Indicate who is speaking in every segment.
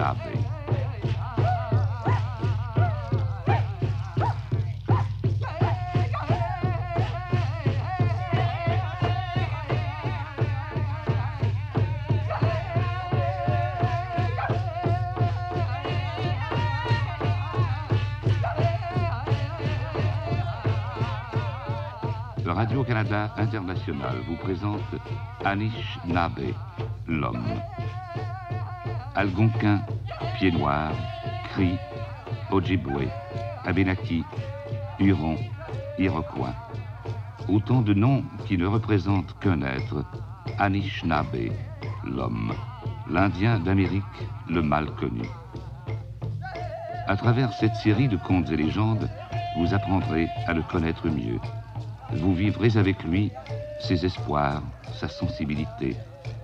Speaker 1: Alish Nabe. Radio-Canada International vous présente Anish Nabe, l'homme. Algonquin, Pied Noir, Cri, Ojibwe, Abenaki, Huron, Iroquois. Autant de noms qui ne représentent qu'un être, Anishinaabe, l'homme, l'Indien d'Amérique, le mal connu. À travers cette série de contes et légendes, vous apprendrez à le connaître mieux vous vivrez avec lui ses espoirs, sa sensibilité,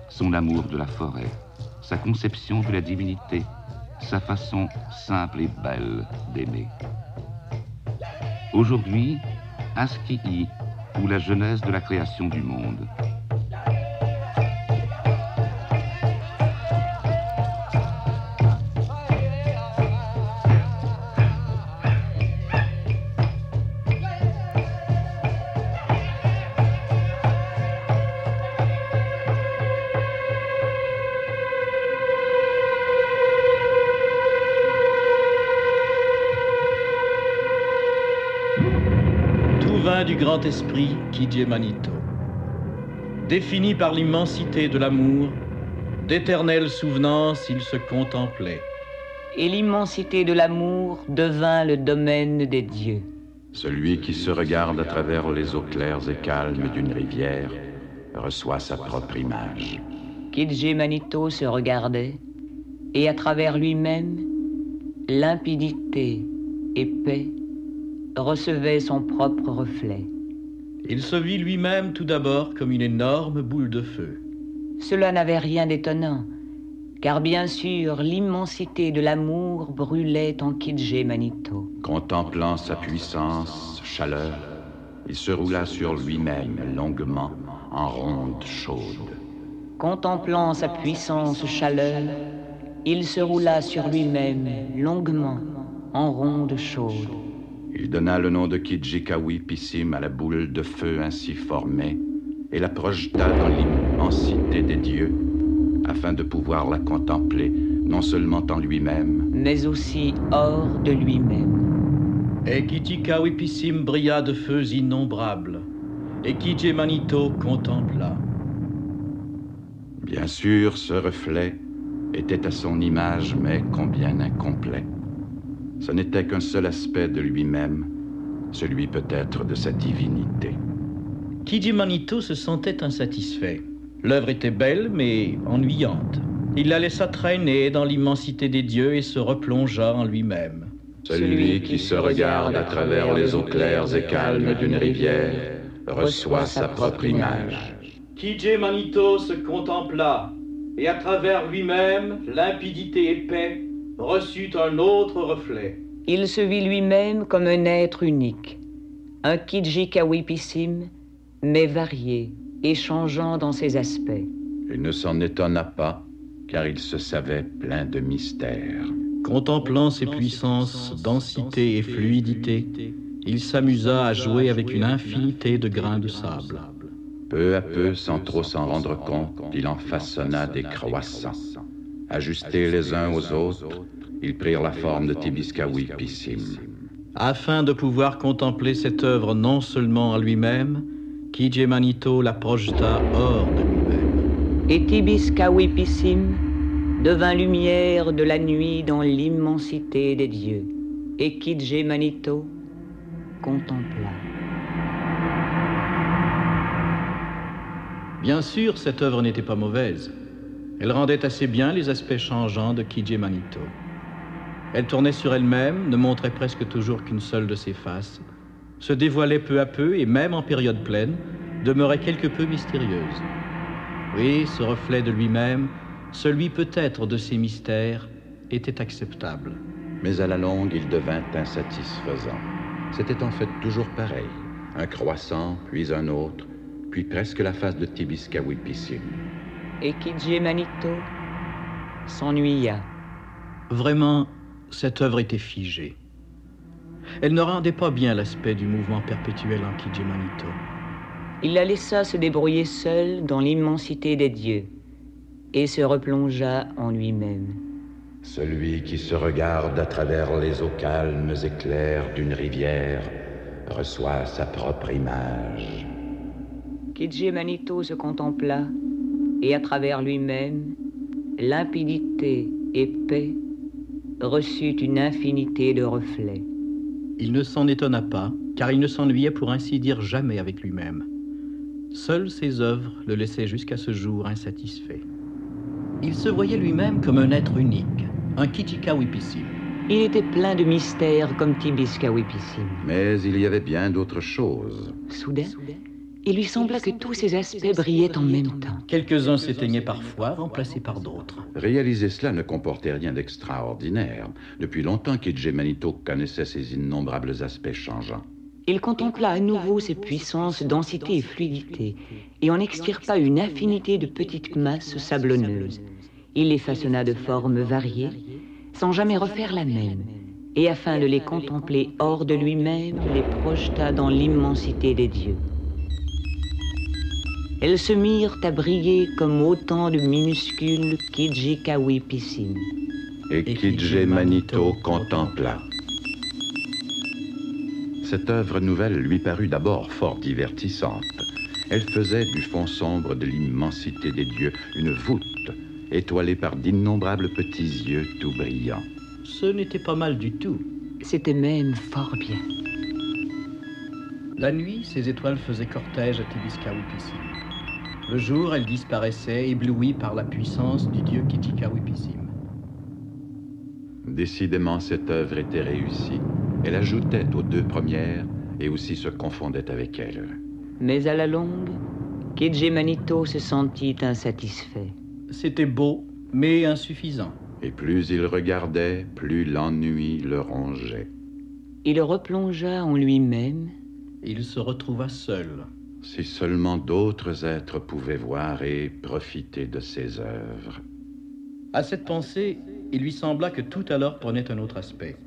Speaker 1: son amour de la forêt, sa conception de la divinité, sa façon simple et belle d'aimer. Aujourd'hui, Askii, ou la genèse de la création du monde.
Speaker 2: Grand esprit Kijé Manito. Défini par l'immensité de l'amour, d'éternelle souvenance il se contemplait.
Speaker 3: Et l'immensité de l'amour devint le domaine des dieux.
Speaker 4: Celui qui se regarde à travers les eaux claires et calmes d'une rivière reçoit sa propre image.
Speaker 3: Kijé Manito se regardait, et à travers lui-même, limpidité et paix recevait son propre reflet.
Speaker 2: Il se vit lui-même tout d'abord comme une énorme boule de feu.
Speaker 3: Cela n'avait rien d'étonnant, car bien sûr l'immensité de l'amour brûlait en Kidje Manito.
Speaker 4: Contemplant sa puissance, chaleur, il se roula sur lui-même longuement en ronde chaude.
Speaker 3: Contemplant sa puissance chaleur, il se roula sur lui-même longuement en ronde chaude.
Speaker 4: Il donna le nom de Kijikawi Pissim à la boule de feu ainsi formée et la projeta dans l'immensité des dieux afin de pouvoir la contempler non seulement en lui-même,
Speaker 3: mais aussi hors de lui-même.
Speaker 2: Et Kijikawi Pissim brilla de feux innombrables et Manito contempla.
Speaker 4: Bien sûr, ce reflet était à son image, mais combien incomplet. Ce n'était qu'un seul aspect de lui-même, celui peut-être de sa divinité.
Speaker 2: Manito se sentait insatisfait. L'œuvre était belle, mais ennuyante. Il la laissa traîner dans l'immensité des dieux et se replongea en lui-même.
Speaker 4: Celui qui se regarde à travers les eaux claires et calmes d'une rivière reçoit sa propre image.
Speaker 2: Manito se contempla, et à travers lui-même, limpidité et paix, reçut un autre reflet.
Speaker 3: Il se vit lui-même comme un être unique, un Kijikawipissim, mais varié et changeant dans ses aspects.
Speaker 4: Il ne s'en étonna pas, car il se savait plein de mystères.
Speaker 2: Contemplant ses puissances, densité et fluidité, il s'amusa à jouer avec une infinité de grains de sable.
Speaker 4: Peu à peu, sans trop s'en rendre compte, il en façonna des croissants. Ajustés les uns aux autres, ils prirent la forme de Tibiskawi Pissim.
Speaker 2: Afin de pouvoir contempler cette œuvre non seulement en lui-même, Manito la projeta hors de lui-même.
Speaker 3: Et Tibiskawi Pissim devint lumière de la nuit dans l'immensité des dieux. Et Manito contempla.
Speaker 2: Bien sûr, cette œuvre n'était pas mauvaise. Elle rendait assez bien les aspects changeants de Kijé Manito. Elle tournait sur elle-même, ne montrait presque toujours qu'une seule de ses faces, se dévoilait peu à peu et même en période pleine, demeurait quelque peu mystérieuse. Oui, ce reflet de lui-même, celui peut-être de ses mystères, était acceptable.
Speaker 4: Mais à la longue, il devint insatisfaisant. C'était en fait toujours pareil. Un croissant, puis un autre, puis presque la face de Tibiskawipissim
Speaker 3: et Manito s'ennuya.
Speaker 2: Vraiment, cette œuvre était figée. Elle ne rendait pas bien l'aspect du mouvement perpétuel en Kijimanito.
Speaker 3: Il la laissa se débrouiller seule dans l'immensité des dieux et se replongea en lui-même.
Speaker 4: Celui qui se regarde à travers les eaux calmes et claires d'une rivière reçoit sa propre image.
Speaker 3: Manito se contempla et à travers lui-même, limpidité et paix reçut une infinité de reflets.
Speaker 2: Il ne s'en étonna pas, car il ne s'ennuyait pour ainsi dire jamais avec lui-même. Seules ses œuvres le laissaient jusqu'à ce jour insatisfait. Il se voyait lui-même comme un être unique, un Kichika Wipissim.
Speaker 3: Il était plein de mystères comme Tibiska Wipissim.
Speaker 4: Mais il y avait bien d'autres choses.
Speaker 3: Soudain, il lui sembla que tous ces aspects brillaient en même temps.
Speaker 2: Quelques-uns s'éteignaient parfois, remplacés par d'autres.
Speaker 4: Réaliser cela ne comportait rien d'extraordinaire. Depuis longtemps qu'Idje Manito connaissait ces innombrables aspects changeants.
Speaker 3: Il contempla à nouveau ses puissances, densité et fluidité, et en extirpa une infinité de petites masses sablonneuses. Il les façonna de formes variées, sans jamais refaire la même, et afin de les contempler hors de lui-même, les projeta dans l'immensité des dieux. Elles se mirent à briller comme autant de minuscules Kijikawi piscines.
Speaker 4: Et Kidje Manito contempla. Cette œuvre nouvelle lui parut d'abord fort divertissante. Elle faisait du fond sombre de l'immensité des dieux une voûte, étoilée par d'innombrables petits yeux tout brillants.
Speaker 2: Ce n'était pas mal du tout.
Speaker 3: C'était même fort bien.
Speaker 2: La nuit, ces étoiles faisaient cortège à Tibiskawipissim. Le jour, elles disparaissaient, éblouies par la puissance du dieu Kitikawipissim.
Speaker 4: Décidément, cette œuvre était réussie. Elle ajoutait aux deux premières et aussi se confondait avec elles.
Speaker 3: Mais à la longue, Manito se sentit insatisfait.
Speaker 2: C'était beau, mais insuffisant.
Speaker 4: Et plus il regardait, plus l'ennui le rongeait.
Speaker 3: Il replongea en lui-même
Speaker 2: Il se retrouva seul.
Speaker 4: Si seulement d'autres êtres pouvaient voir et profiter de ses œuvres.
Speaker 2: À cette pensée, il lui sembla que tout alors prenait un autre aspect.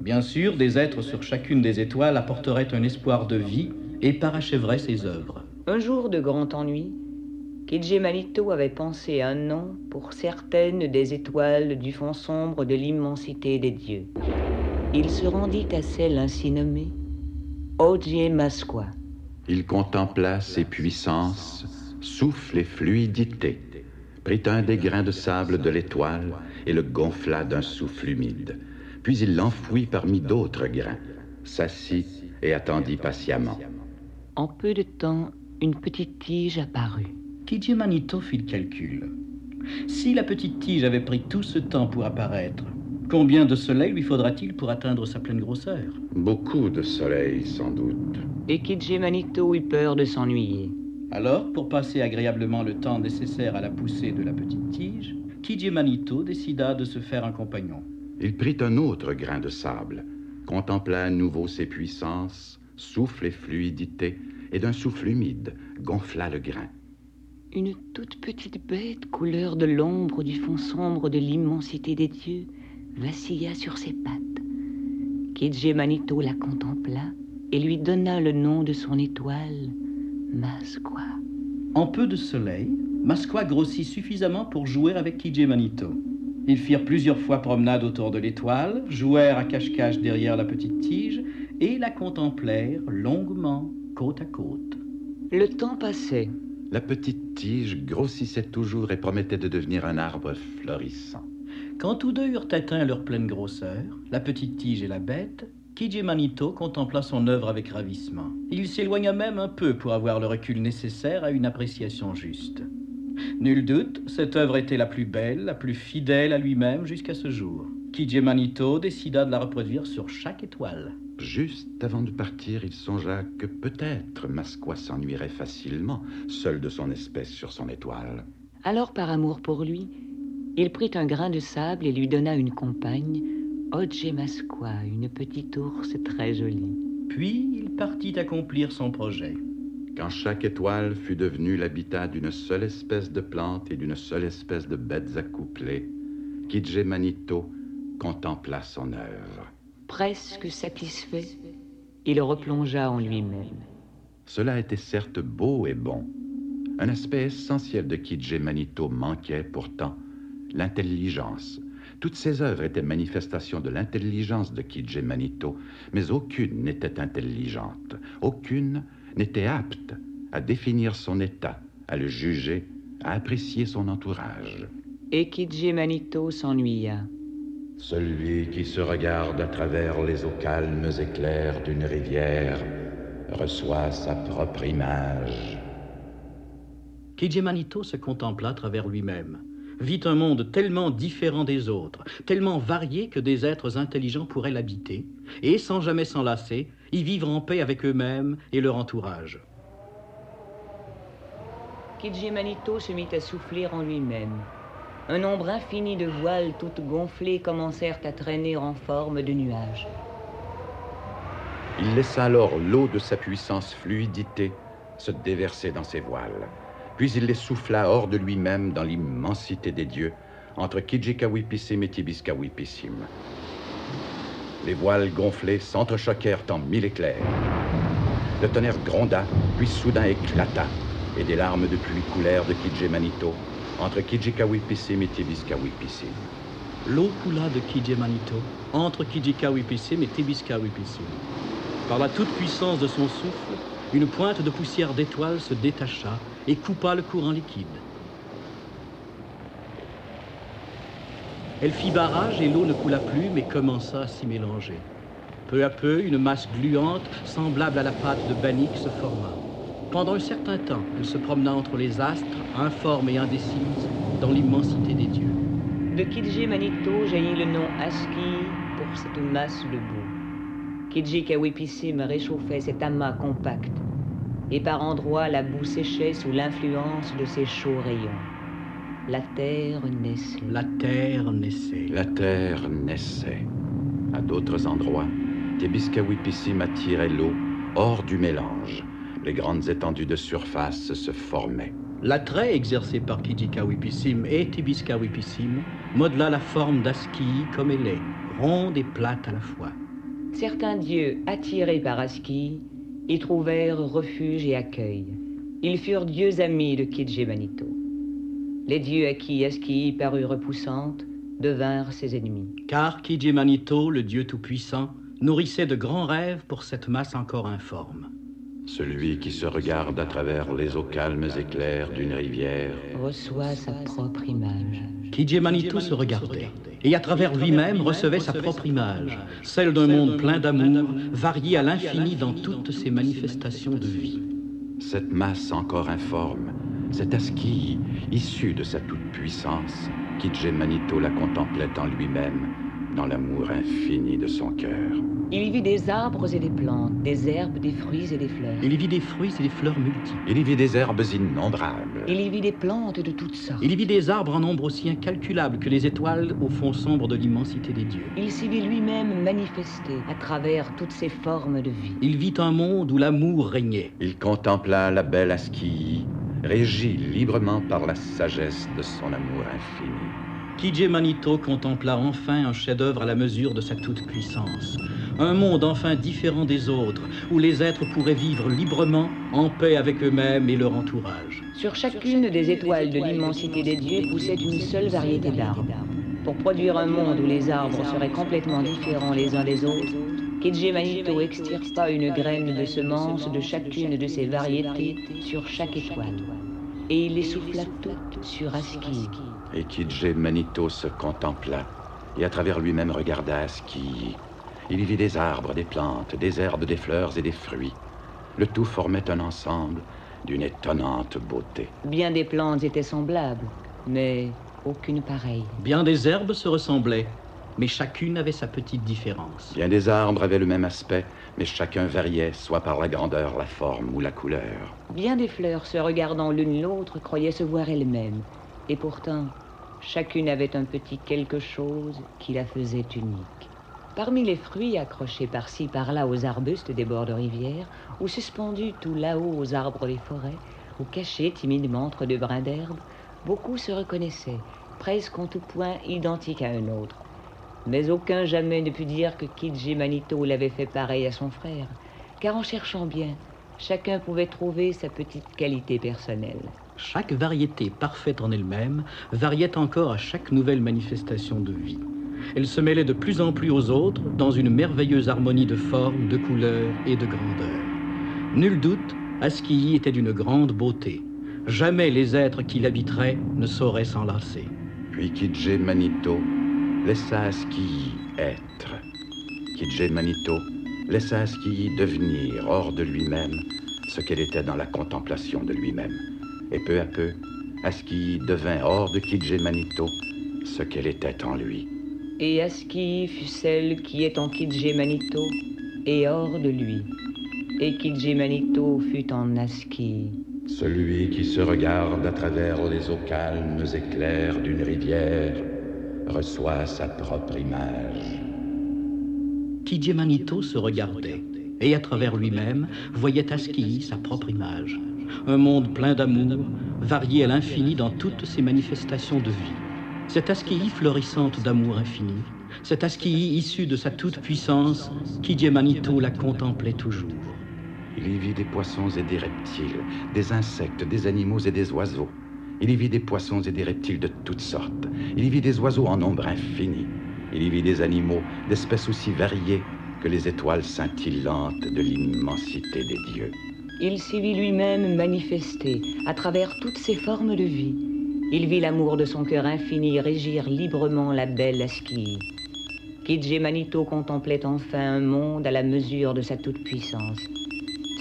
Speaker 2: Bien sûr, des êtres sur chacune des étoiles apporteraient un espoir de vie et parachèveraient ses œuvres.
Speaker 3: Un jour de grand ennui, Kidje Manito avait pensé un nom pour certaines des étoiles du fond sombre de l'immensité des dieux. Il se rendit à celle ainsi nommée Ojie Masqua.
Speaker 4: Il contempla ses puissances, souffle et fluidité, prit un des grains de sable de l'étoile et le gonfla d'un souffle humide. Puis il l'enfouit parmi d'autres grains, s'assit et attendit patiemment.
Speaker 3: En peu de temps, une petite tige apparut.
Speaker 2: Kidje Manito fit le calcul? Si la petite tige avait pris tout ce temps pour apparaître, combien de soleil lui faudra-t-il pour atteindre sa pleine grosseur
Speaker 4: Beaucoup de soleil, sans doute.
Speaker 3: Et Kidje Manito eut peur de s'ennuyer.
Speaker 2: Alors, pour passer agréablement le temps nécessaire à la poussée de la petite tige, Kidje Manito décida de se faire un compagnon.
Speaker 4: Il prit un autre grain de sable, contempla à nouveau ses puissances, souffle et fluidité, et d'un souffle humide gonfla le grain.
Speaker 3: Une toute petite bête, couleur de l'ombre du fond sombre de l'immensité des dieux, vacilla sur ses pattes. Kidje Manito la contempla et lui donna le nom de son étoile, Masqua.
Speaker 2: En peu de soleil, Masqua grossit suffisamment pour jouer avec Kidje Manito. Ils firent plusieurs fois promenade autour de l'étoile, jouèrent à cache-cache derrière la petite tige et la contemplèrent longuement, côte à côte.
Speaker 3: Le temps passait.
Speaker 4: La petite tige grossissait toujours et promettait de devenir un arbre florissant.
Speaker 2: Quand tous deux eurent atteint leur pleine grosseur, la petite tige et la bête, Kidje Manito contempla son œuvre avec ravissement. Il s'éloigna même un peu pour avoir le recul nécessaire à une appréciation juste. Nul doute, cette œuvre était la plus belle, la plus fidèle à lui-même jusqu'à ce jour. Kidje Manito décida de la reproduire sur chaque étoile.
Speaker 4: Juste avant de partir, il songea que peut-être Masqua s'ennuierait facilement, seul de son espèce sur son étoile.
Speaker 3: Alors, par amour pour lui, il prit un grain de sable et lui donna une compagne, Masqua, une petite ours très jolie.
Speaker 2: Puis il partit accomplir son projet.
Speaker 4: Quand chaque étoile fut devenue l'habitat d'une seule espèce de plante et d'une seule espèce de bêtes accouplées, Kidje Manito contempla son œuvre.
Speaker 3: Presque satisfait, il replongea en lui-même.
Speaker 4: Cela était certes beau et bon. Un aspect essentiel de Kidje Manito manquait pourtant, l'intelligence. Toutes ses œuvres étaient manifestations de l'intelligence de Kidje Manito, mais aucune n'était intelligente, aucune n'était apte à définir son état, à le juger, à apprécier son entourage.
Speaker 3: Et Kidje Manito s'ennuya.
Speaker 4: Celui qui se regarde à travers les eaux calmes et claires d'une rivière reçoit sa propre image.
Speaker 2: Manito se contempla à travers lui-même, vit un monde tellement différent des autres, tellement varié que des êtres intelligents pourraient l'habiter, et sans jamais s'enlacer, y vivre en paix avec eux-mêmes et leur entourage.
Speaker 3: Manito se mit à souffler en lui-même. Un nombre infini de voiles toutes gonflées commencèrent à traîner en forme de nuages.
Speaker 4: Il laissa alors l'eau de sa puissance fluidité se déverser dans ses voiles. Puis il les souffla hors de lui-même dans l'immensité des dieux, entre Kijikawipissim et Tibiskawipissim. Les voiles gonflées s'entrechoquèrent en mille éclairs. Le tonnerre gronda, puis soudain éclata, et des larmes de pluie coulèrent de Manito entre Kijikawipissim et Tibiskawipissim.
Speaker 2: L'eau coula de Manito entre Kijikawipissim et Tibiskawipissim. Par la toute-puissance de son souffle, une pointe de poussière d'étoiles se détacha et coupa le courant liquide. Elle fit barrage et l'eau ne coula plus, mais commença à s'y mélanger. Peu à peu, une masse gluante, semblable à la pâte de Banik, se forma. Pendant un certain temps, elle se promena entre les astres, informe et indécise, dans l'immensité des dieux.
Speaker 3: De Kidje Manito jaillit le nom Aski pour cette masse de boue. Kidje Kawipissim réchauffait cet amas compact, et par endroits la boue séchait sous l'influence de ses chauds rayons. La terre naissait.
Speaker 2: La terre naissait.
Speaker 4: La terre naissait. À d'autres endroits, Tebiskawipissim attirait l'eau hors du mélange. Les grandes étendues de surface se formaient.
Speaker 2: L'attrait exercé par Kijikawipissim et Tibiskawipissim modela la forme d'Aski comme elle est, ronde et plate à la fois.
Speaker 3: Certains dieux, attirés par Aski, y trouvèrent refuge et accueil. Ils furent dieux amis de Kidje Manito. Les dieux à qui Aski parut repoussante devinrent ses ennemis.
Speaker 2: Car Kidje Manito, le dieu tout-puissant, nourrissait de grands rêves pour cette masse encore informe.
Speaker 4: Celui qui se regarde à travers les eaux calmes et claires d'une rivière
Speaker 3: reçoit sa propre image.
Speaker 2: Manito se regardait et à travers lui-même recevait sa propre image, celle d'un monde plein d'amour, varié à l'infini dans toutes ses manifestations de vie.
Speaker 4: Cette masse encore informe, cet aski issu de sa toute-puissance, Manito la contemplait en lui-même, dans l'amour infini de son cœur.
Speaker 3: Il y vit des arbres et des plantes, des herbes, des fruits et des fleurs.
Speaker 2: Il y vit des fruits et des fleurs multiples.
Speaker 4: Il y vit des herbes innombrables.
Speaker 3: Il y vit des plantes de toutes sortes.
Speaker 2: Il y vit des arbres en nombre aussi incalculable que les étoiles au fond sombre de l'immensité des dieux.
Speaker 3: Il s'y vit lui-même manifesté à travers toutes ses formes de vie.
Speaker 2: Il vit un monde où l'amour régnait.
Speaker 4: Il contempla la belle Aski, régie librement par la sagesse de son amour infini.
Speaker 2: Kijé Manito contempla enfin un chef-d'œuvre à la mesure de sa toute-puissance. Un monde enfin différent des autres, où les êtres pourraient vivre librement, en paix avec eux-mêmes et leur entourage.
Speaker 3: Sur chacune des étoiles de l'immensité des dieux poussait une seule variété d'arbres. Pour produire un monde où les arbres seraient complètement différents les uns des autres, Kijé Manito extirpa une graine de semence de chacune de ces variétés sur chaque étoile. Et il les souffla toutes sur Aski,
Speaker 4: et Kidje Manito se contempla, et à travers lui-même regarda Aski. Il y vit des arbres, des plantes, des herbes, des fleurs et des fruits. Le tout formait un ensemble d'une étonnante beauté.
Speaker 3: Bien des plantes étaient semblables, mais aucune pareille.
Speaker 2: Bien des herbes se ressemblaient, mais chacune avait sa petite différence.
Speaker 4: Bien des arbres avaient le même aspect, mais chacun variait, soit par la grandeur, la forme ou la couleur.
Speaker 3: Bien des fleurs, se regardant l'une l'autre, croyaient se voir elles-mêmes. Et pourtant, chacune avait un petit quelque chose qui la faisait unique. Parmi les fruits accrochés par-ci par-là aux arbustes des bords de rivière, ou suspendus tout là-haut aux arbres des forêts, ou cachés timidement entre deux brins d'herbe, beaucoup se reconnaissaient, presque en tout point identiques à un autre. Mais aucun jamais ne put dire que Kidji Manito l'avait fait pareil à son frère, car en cherchant bien, chacun pouvait trouver sa petite qualité personnelle.
Speaker 2: Chaque variété parfaite en elle-même variait encore à chaque nouvelle manifestation de vie. Elle se mêlait de plus en plus aux autres dans une merveilleuse harmonie de formes, de couleurs et de grandeur. Nul doute, Askii était d'une grande beauté. Jamais les êtres qui l'habiteraient ne sauraient s'enlacer.
Speaker 4: Puis Kidje Manito laissa Askii être. Kidje Manito laissa Askii devenir hors de lui-même ce qu'elle était dans la contemplation de lui-même. Et peu à peu, Askii devint hors de Kidje Manito ce qu'elle était en lui
Speaker 3: et Aski fut celle qui est en Kidje Manito et hors de lui. Et Kidje Manito fut en Aski.
Speaker 4: Celui qui se regarde à travers les eaux calmes et claires d'une rivière reçoit sa propre image.
Speaker 2: Kidje Manito se regardait et à travers lui-même voyait Aski sa propre image. Un monde plein d'amour, varié à l'infini dans toutes ses manifestations de vie cette Askii florissante d'amour infini, cette Askii issue de sa toute-puissance, qui Manito la contemplait toujours.
Speaker 4: Il y vit des poissons et des reptiles, des insectes, des animaux et des oiseaux. Il y vit des poissons et des reptiles de toutes sortes. Il y vit des oiseaux en nombre infini. Il y vit des animaux d'espèces aussi variées que les étoiles scintillantes de l'immensité des dieux.
Speaker 3: Il s'y vit lui-même manifesté à travers toutes ses formes de vie il vit l'amour de son cœur infini régir librement la belle Aski. Kidje Manito contemplait enfin un monde à la mesure de sa toute-puissance.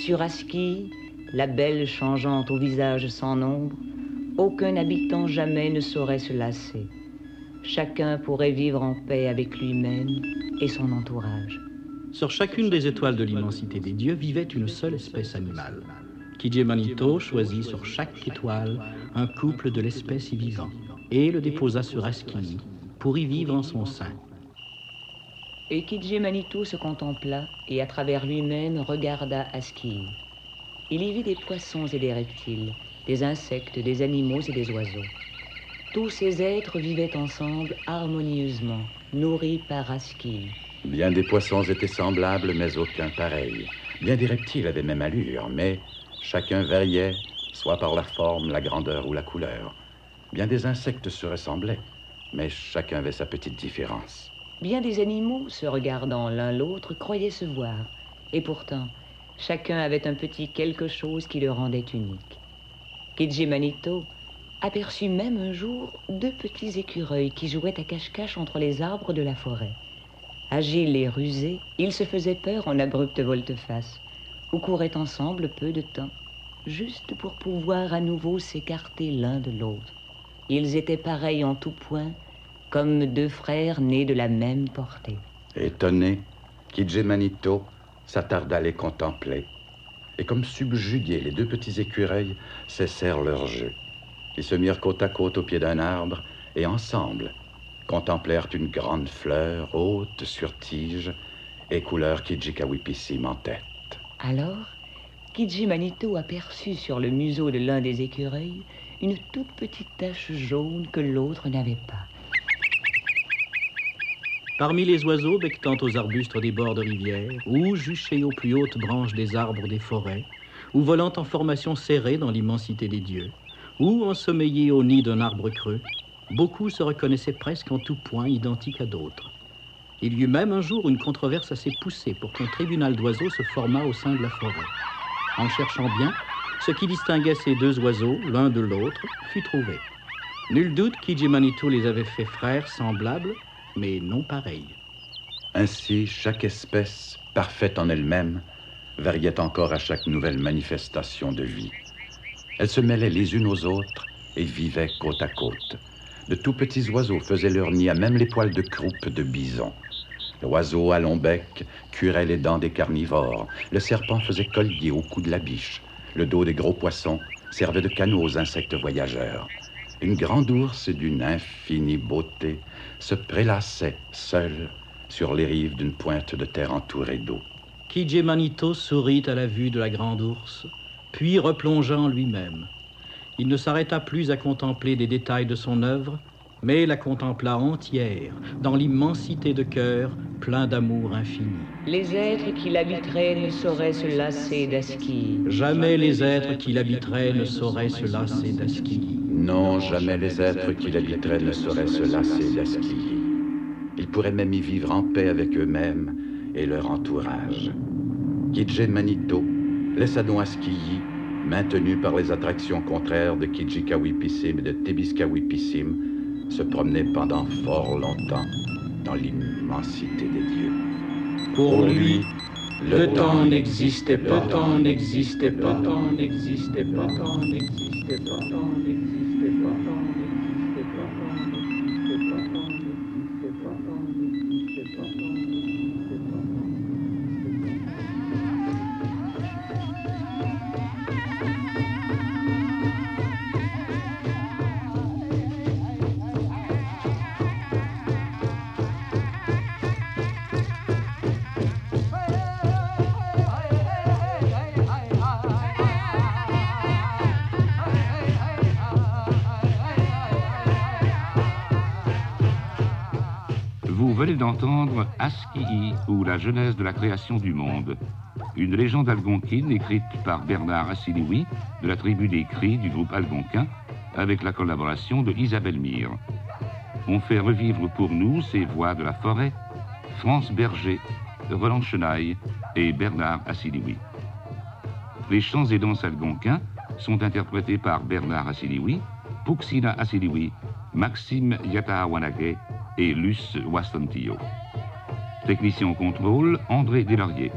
Speaker 3: Sur Aski, la belle changeante au visage sans nombre, aucun habitant jamais ne saurait se lasser. Chacun pourrait vivre en paix avec lui-même et son entourage.
Speaker 2: Sur chacune des étoiles de l'immensité des dieux vivait une seule espèce animale. Manito choisit sur chaque étoile un couple de l'espèce y vivant et le déposa sur Aski pour y vivre en son sein.
Speaker 3: Et Manito se contempla et à travers lui-même regarda Aski. Il y vit des poissons et des reptiles, des insectes, des animaux et des oiseaux. Tous ces êtres vivaient ensemble harmonieusement, nourris par Aski.
Speaker 4: Bien des poissons étaient semblables, mais aucun pareil. Bien des reptiles avaient même allure, mais Chacun variait, soit par la forme, la grandeur ou la couleur. Bien des insectes se ressemblaient, mais chacun avait sa petite différence.
Speaker 3: Bien des animaux, se regardant l'un l'autre, croyaient se voir. Et pourtant, chacun avait un petit quelque chose qui le rendait unique. Kidji Manito aperçut même un jour deux petits écureuils qui jouaient à cache-cache entre les arbres de la forêt. Agiles et rusés, ils se faisaient peur en abrupte volte-face ou couraient ensemble peu de temps, juste pour pouvoir à nouveau s'écarter l'un de l'autre. Ils étaient pareils en tout point, comme deux frères nés de la même portée.
Speaker 4: Étonné, Kidjemanito s'attarda à les contempler. Et comme subjugués, les deux petits écureuils cessèrent leur jeu. Ils se mirent côte à côte au pied d'un arbre et ensemble contemplèrent une grande fleur haute sur tige et couleur Kijikawipissim en tête.
Speaker 3: Alors, Kidji Manito aperçut sur le museau de l'un des écureuils une toute petite tache jaune que l'autre n'avait pas.
Speaker 2: Parmi les oiseaux bectant aux arbustes des bords de rivière, ou juchés aux plus hautes branches des arbres des forêts, ou volant en formation serrée dans l'immensité des dieux, ou ensommeillés au nid d'un arbre creux, beaucoup se reconnaissaient presque en tout point identiques à d'autres. Il y eut même un jour une controverse assez poussée pour qu'un tribunal d'oiseaux se formât au sein de la forêt. En cherchant bien, ce qui distinguait ces deux oiseaux l'un de l'autre fut trouvé. Nul doute qu'Ijimanito les avait fait frères semblables, mais non pareils.
Speaker 4: Ainsi, chaque espèce, parfaite en elle-même, variait encore à chaque nouvelle manifestation de vie. Elles se mêlaient les unes aux autres et vivaient côte à côte. De tout petits oiseaux faisaient leur nid à même les poils de croupe de bison. L'oiseau à long bec curait les dents des carnivores. Le serpent faisait collier au cou de la biche. Le dos des gros poissons servait de canot aux insectes voyageurs. Une grande ours d'une infinie beauté se prélassait seule sur les rives d'une pointe de terre entourée d'eau.
Speaker 2: Kijé Manito sourit à la vue de la grande ours, puis replongea en lui-même. Il ne s'arrêta plus à contempler des détails de son œuvre, mais la contempla entière, dans l'immensité de cœur, plein d'amour infini.
Speaker 3: Les êtres qui l'habiteraient ne sauraient se lasser d'Aski.
Speaker 2: Jamais les êtres qui l'habiteraient ne sauraient se lasser d'Aski.
Speaker 4: Non, jamais les êtres qui l'habiteraient ne sauraient se lasser d'Aski. Ils pourraient même y vivre en paix avec eux-mêmes et leur entourage. Kidje Manito laissa donc Askiyi, maintenu par les attractions contraires de Kijikawipissim et de Tebiskawipissim, se promener pendant fort longtemps dans l'immensité des dieux.
Speaker 2: Pour lui, le temps n'existait pas, le temps n'existait pas, le temps n'existait pas, le temps n'existait pas, le temps n'existait pas,
Speaker 1: venez d'entendre Askii ou la jeunesse de la création du monde, une légende algonquine écrite par Bernard Assiniwi de la tribu des Cris du groupe algonquin avec la collaboration de Isabelle Mire. On fait revivre pour nous ces voix de la forêt, France Berger, Roland Chenaille et Bernard Assiniwi. Les chants et danses algonquins sont interprétés par Bernard Assiniwi, Puxina Assiniwi, Maxime Yatahawanage et Luce Wastontillo. Technicien au contrôle, André Delaurier.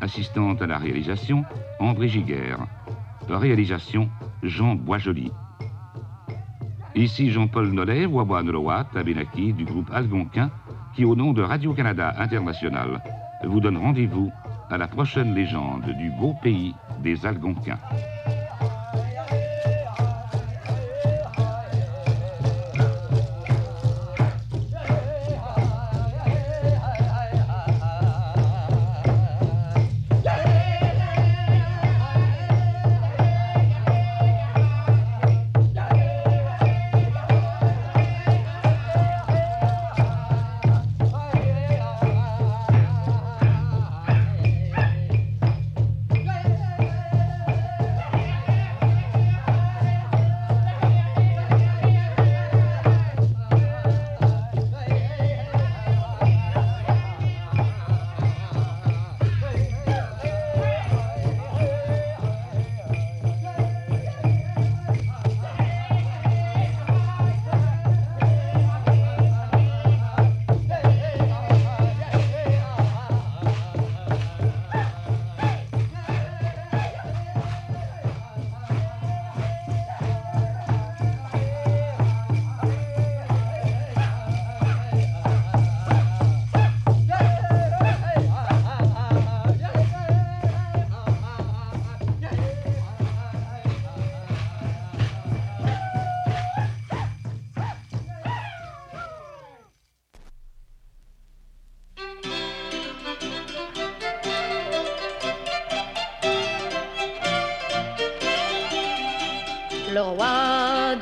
Speaker 1: Assistante à la réalisation, André Giguère. Réalisation, Jean Boisjoli. Ici Jean-Paul Nollet, Waboanoloa, Tabenaki du groupe algonquin qui, au nom de Radio-Canada International, vous donne rendez-vous à la prochaine légende du beau pays des Algonquins.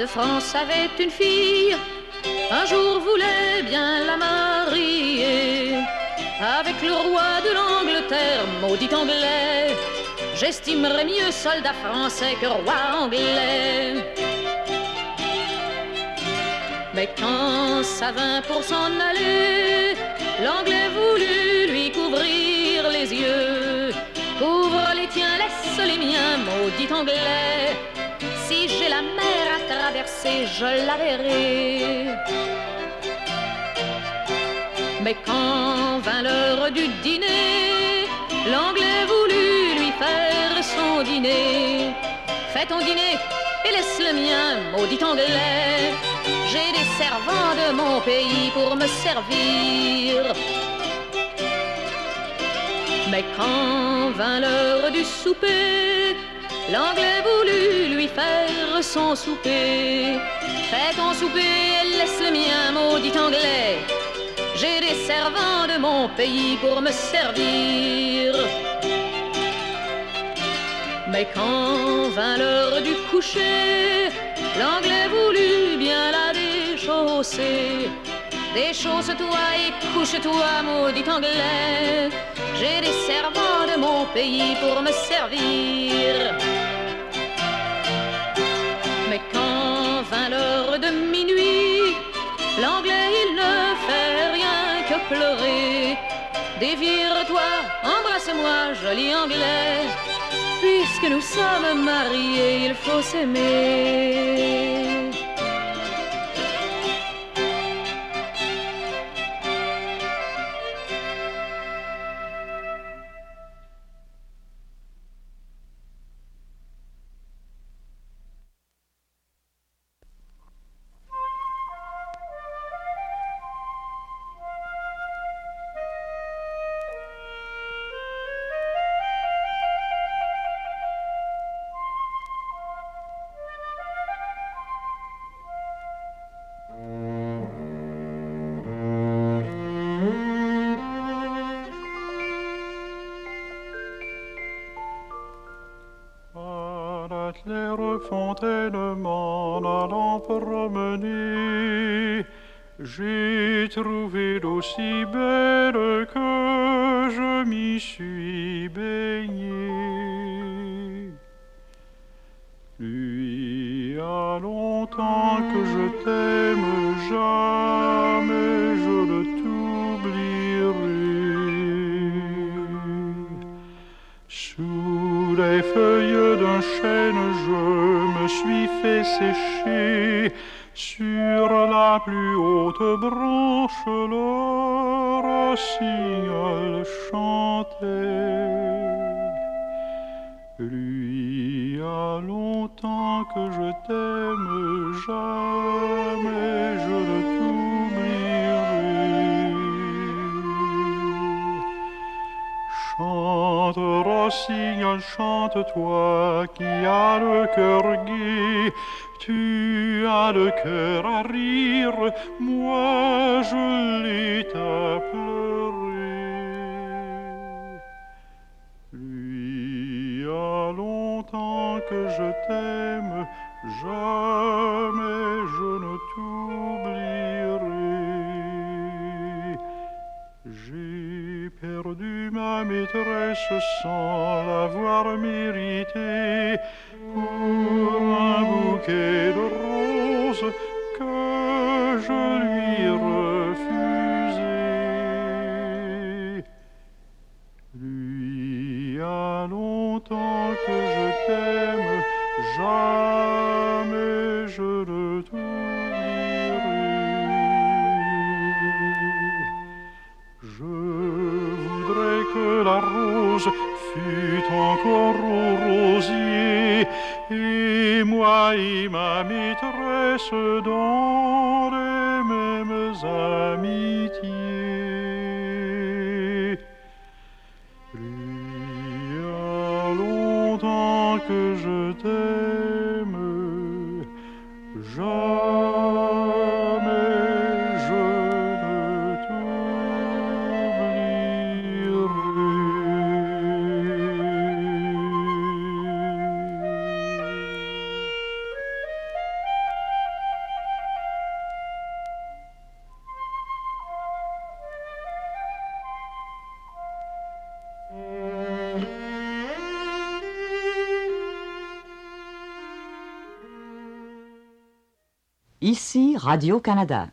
Speaker 5: France avait une fille, un jour voulait bien la marier. Avec le roi de l'Angleterre, maudit anglais, j'estimerais mieux soldat français que roi anglais. Mais quand ça vint pour s'en aller, l'anglais voulut lui couvrir les yeux. Couvre les tiens, laisse les miens, maudit anglais. À traverser, je la. Mais quand vint l'heure du dîner, l'anglais voulut lui faire son dîner. Fais ton dîner et laisse le mien, maudit anglais. J'ai des servants de mon pays pour me servir. Mais quand vint l'heure du souper, l'anglais voulut lui faire son souper. Fais ton souper et laisse le mien, maudit anglais. J'ai des servants de mon pays pour me servir. Mais quand vint l'heure du coucher, l'anglais voulut bien la déchausser. Déchausse-toi et couche-toi, maudit anglais. J'ai des servants de mon pays pour me servir. L'anglais il ne fait rien que pleurer. Dévire-toi, embrasse-moi, joli anglais. Puisque nous sommes mariés, il faut s'aimer.
Speaker 6: J'ai trouvé d'aussi belle que je m'y suis baigné. Lui a longtemps que je t'aime, jamais d'un chêne, je me suis fait sécher sur la plus haute branche, le rossignol chantait. Lui a longtemps que je t'aime, jamais je ne Chante, rossignol, chante, toi qui as le cœur gai tu as le cœur à rire, moi je l'ai à pleurer. Lui a longtemps que je t'aime, jamais je ne t'oublierai. Perdu ma maîtresse sans l'avoir méritée pour un bouquet de roses que je lui refusais. Lui a longtemps que je t'aime, fût encore au rosier et moi et ma maîtresse dans les mêmes amitiés. Lui a longtemps que je t'aime,
Speaker 7: Radio-Canada.